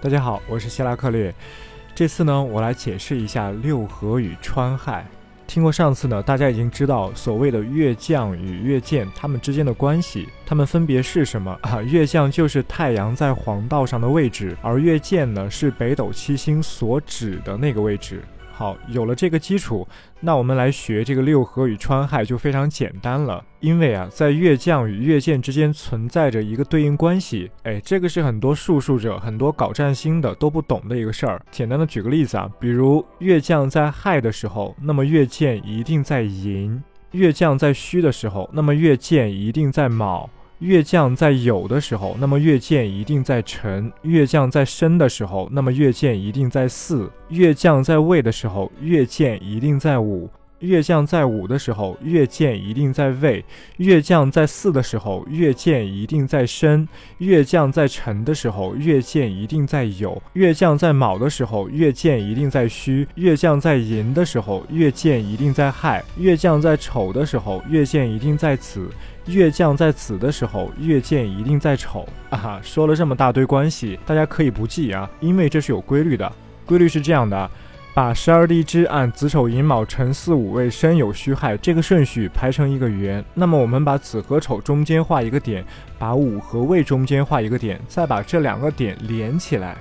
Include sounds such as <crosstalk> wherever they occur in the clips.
大家好，我是希拉克略。这次呢，我来解释一下六合与川亥。听过上次呢，大家已经知道所谓的月将与月见它们之间的关系，它们分别是什么 <laughs> 啊？月将就是太阳在黄道上的位置，而月见呢是北斗七星所指的那个位置。好，有了这个基础，那我们来学这个六合与川亥就非常简单了。因为啊，在月将与月见之间存在着一个对应关系。哎，这个是很多术数者、很多搞占星的都不懂的一个事儿。简单的举个例子啊，比如月将在亥的时候，那么月见一定在寅；月将在戌的时候，那么月见一定在卯。月降在有的时候，那么月见一定在辰；月降在申的时候，那么月见一定在巳；月降在未的时候，月见一定在午；月将在午的时候，月见一定在未；月将在巳的时候，月见一定在申；月将在辰的时候，月见一定在酉；月将在卯的时候，月见一定在戌；月将在寅的时候，月见一定在亥；月将在丑的时候，月见一定在子。月将在子的时候，月见一定在丑啊！说了这么大堆关系，大家可以不记啊，因为这是有规律的。规律是这样的：把十二地支按子丑寅卯辰巳午未申酉戌亥这个顺序排成一个圆。那么我们把子和丑中间画一个点，把午和未中间画一个点，再把这两个点连起来，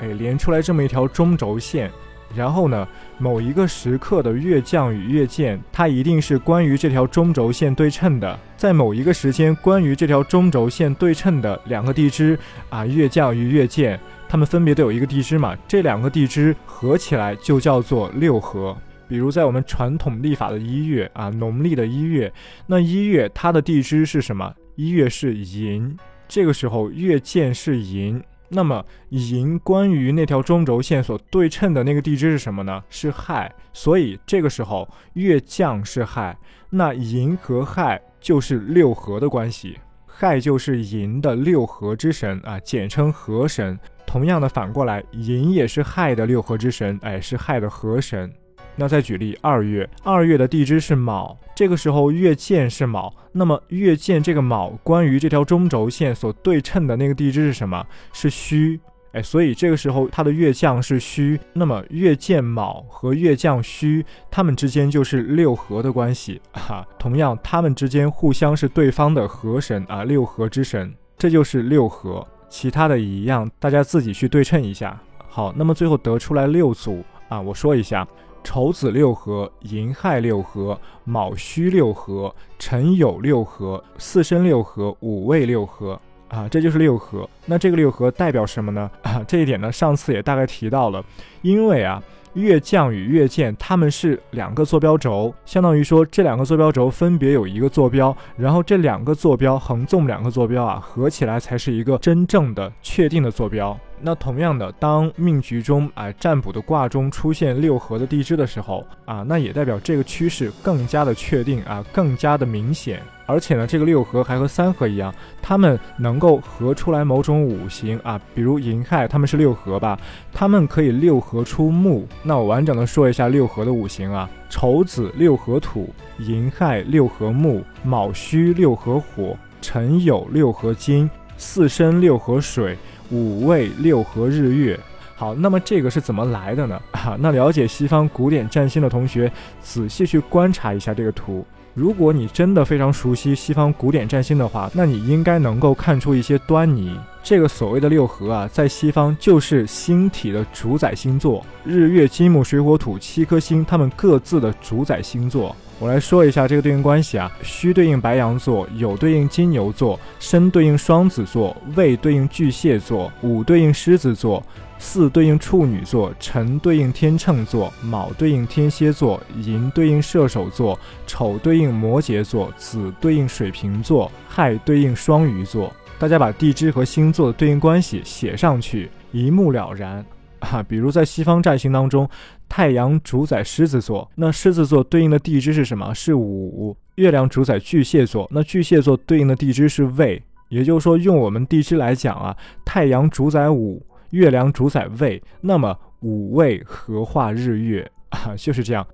哎，连出来这么一条中轴线。然后呢，某一个时刻的月降与月见，它一定是关于这条中轴线对称的。在某一个时间，关于这条中轴线对称的两个地支啊，月降与月见，它们分别都有一个地支嘛，这两个地支合起来就叫做六合。比如在我们传统历法的一月啊，农历的一月，那一月它的地支是什么？一月是寅，这个时候月见是寅。那么寅关于那条中轴线所对称的那个地支是什么呢？是亥，所以这个时候月将是亥，那寅和亥就是六合的关系，亥就是寅的六合之神啊，简称合神。同样的反过来，寅也是亥的六合之神，哎，是亥的合神。那再举例，二月，二月的地支是卯，这个时候月见是卯，那么月见这个卯关于这条中轴线所对称的那个地支是什么？是戌，哎，所以这个时候它的月降是戌，那么月见卯和月降戌，它们之间就是六合的关系啊。同样，它们之间互相是对方的合神啊，六合之神，这就是六合。其他的一样，大家自己去对称一下。好，那么最后得出来六组啊，我说一下。丑子六合，寅亥六合，卯戌六合，辰酉六合，巳申六合，午未六合啊，这就是六合。那这个六合代表什么呢？啊，这一点呢，上次也大概提到了，因为啊。月降与月见，它们是两个坐标轴，相当于说这两个坐标轴分别有一个坐标，然后这两个坐标横纵两个坐标啊，合起来才是一个真正的确定的坐标。那同样的，当命局中啊占卜的卦中出现六合的地支的时候啊，那也代表这个趋势更加的确定啊，更加的明显。而且呢，这个六合还和三合一样，它们能够合出来某种五行啊，比如寅亥，它们是六合吧？它们可以六合出木。那我完整的说一下六合的五行啊：丑子六合土，寅亥六合木，卯戌六合火，辰酉六合金，巳申六合水，午未六合日月。好，那么这个是怎么来的呢？<laughs> 啊，那了解西方古典占星的同学，仔细去观察一下这个图。如果你真的非常熟悉西方古典占星的话，那你应该能够看出一些端倪。这个所谓的六合啊，在西方就是星体的主宰星座，日月金木水火土七颗星，它们各自的主宰星座。我来说一下这个对应关系啊，戌对应白羊座，酉对应金牛座，申对应双子座，未对应巨蟹座，午对应狮子座。巳对应处女座，辰对应天秤座，卯对应天蝎座，寅对应射手座，丑对应摩羯座，子对应水瓶座，亥对应双鱼座。大家把地支和星座的对应关系写上去，一目了然啊。比如在西方占星当中，太阳主宰狮子座，那狮子座对应的地支是什么？是午。月亮主宰巨蟹座，那巨蟹座对应的地支是未。也就是说，用我们地支来讲啊，太阳主宰午。月亮主宰未，那么五位合化日月啊，就是这样。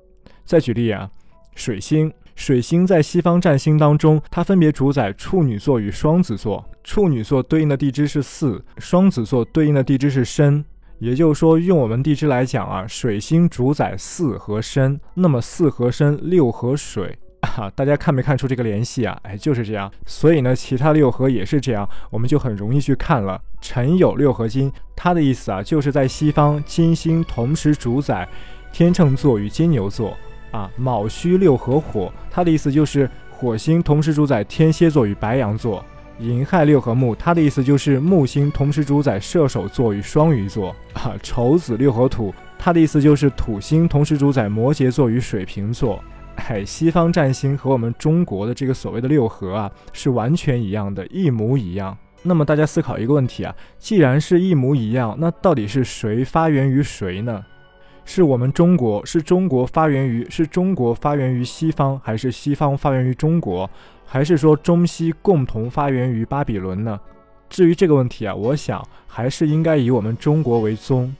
再举例啊，水星，水星在西方占星当中，它分别主宰处女座与双子座。处女座对应的地支是巳，双子座对应的地支是申。也就是说，用我们地支来讲啊，水星主宰巳和申，那么巳和申，六合水 <laughs> 啊，大家看没看出这个联系啊？哎，就是这样。所以呢，其他六合也是这样，我们就很容易去看了。辰酉六合金，它的意思啊，就是在西方金星同时主宰天秤座与金牛座啊。卯戌六合火，它的意思就是火星同时主宰天蝎座与白羊座。寅亥六合木，它的意思就是木星同时主宰射手座与双鱼座 <laughs> 啊。丑子六合土，它的意思就是土星同时主宰摩羯座与水瓶座。<laughs> 哎，西方占星和我们中国的这个所谓的六合啊，是完全一样的，一模一样。那么大家思考一个问题啊，既然是一模一样，那到底是谁发源于谁呢？是我们中国，是中国发源于，是中国发源于西方，还是西方发源于中国？还是说中西共同发源于巴比伦呢？至于这个问题啊，我想还是应该以我们中国为宗。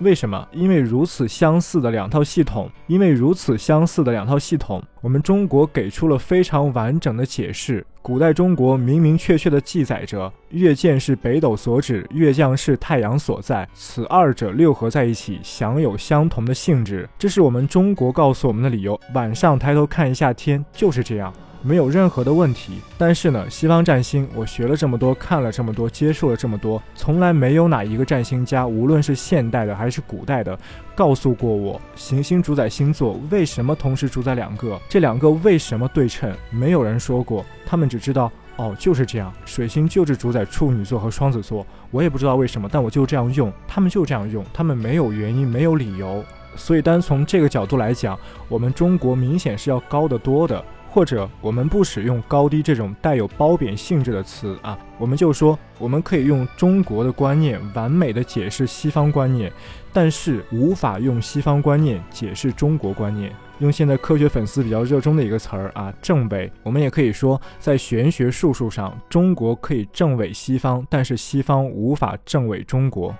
为什么？因为如此相似的两套系统，因为如此相似的两套系统，我们中国给出了非常完整的解释。古代中国明明确确的记载着，月见是北斗所指，月将是太阳所在，此二者六合在一起，享有相同的性质。这是我们中国告诉我们的理由。晚上抬头看一下天，就是这样。没有任何的问题，但是呢，西方占星我学了这么多，看了这么多，接触了这么多，从来没有哪一个占星家，无论是现代的还是古代的，告诉过我行星主宰星座为什么同时主宰两个，这两个为什么对称，没有人说过，他们只知道哦就是这样，水星就是主宰处女座和双子座，我也不知道为什么，但我就这样用，他们就这样用，他们没有原因，没有理由，所以单从这个角度来讲，我们中国明显是要高得多的。或者我们不使用高低这种带有褒贬性质的词啊，我们就说我们可以用中国的观念完美的解释西方观念，但是无法用西方观念解释中国观念。用现在科学粉丝比较热衷的一个词儿啊，正伪。我们也可以说，在玄学术数上，中国可以正伪西方，但是西方无法正伪中国。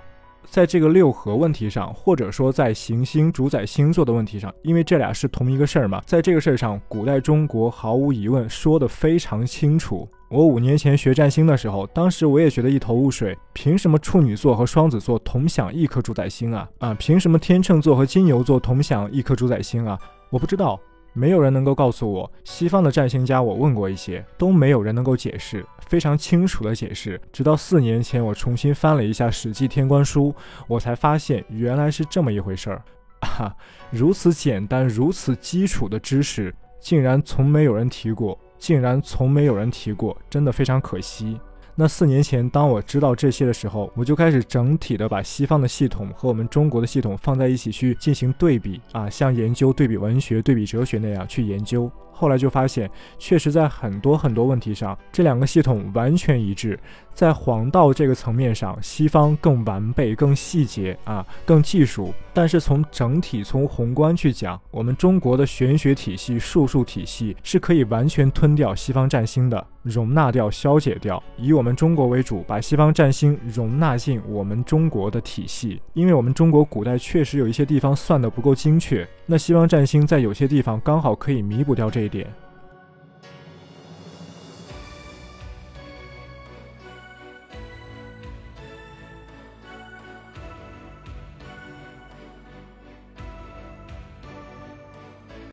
在这个六合问题上，或者说在行星主宰星座的问题上，因为这俩是同一个事儿嘛，在这个事儿上，古代中国毫无疑问说得非常清楚。我五年前学占星的时候，当时我也觉得一头雾水，凭什么处女座和双子座同享一颗主宰星啊？啊，凭什么天秤座和金牛座同享一颗主宰星啊？我不知道。没有人能够告诉我，西方的占星家，我问过一些，都没有人能够解释非常清楚的解释。直到四年前，我重新翻了一下《史记天官书》，我才发现原来是这么一回事儿。<laughs> 啊，如此简单、如此基础的知识，竟然从没有人提过，竟然从没有人提过，真的非常可惜。那四年前，当我知道这些的时候，我就开始整体的把西方的系统和我们中国的系统放在一起去进行对比啊，像研究对比文学、对比哲学那样去研究。后来就发现，确实在很多很多问题上，这两个系统完全一致。在黄道这个层面上，西方更完备、更细节啊，更技术。但是从整体、从宏观去讲，我们中国的玄学体系、术数体系是可以完全吞掉西方占星的，容纳掉、消解掉，以我们中国为主，把西方占星容纳进我们中国的体系。因为我们中国古代确实有一些地方算得不够精确，那西方占星在有些地方刚好可以弥补掉这一点。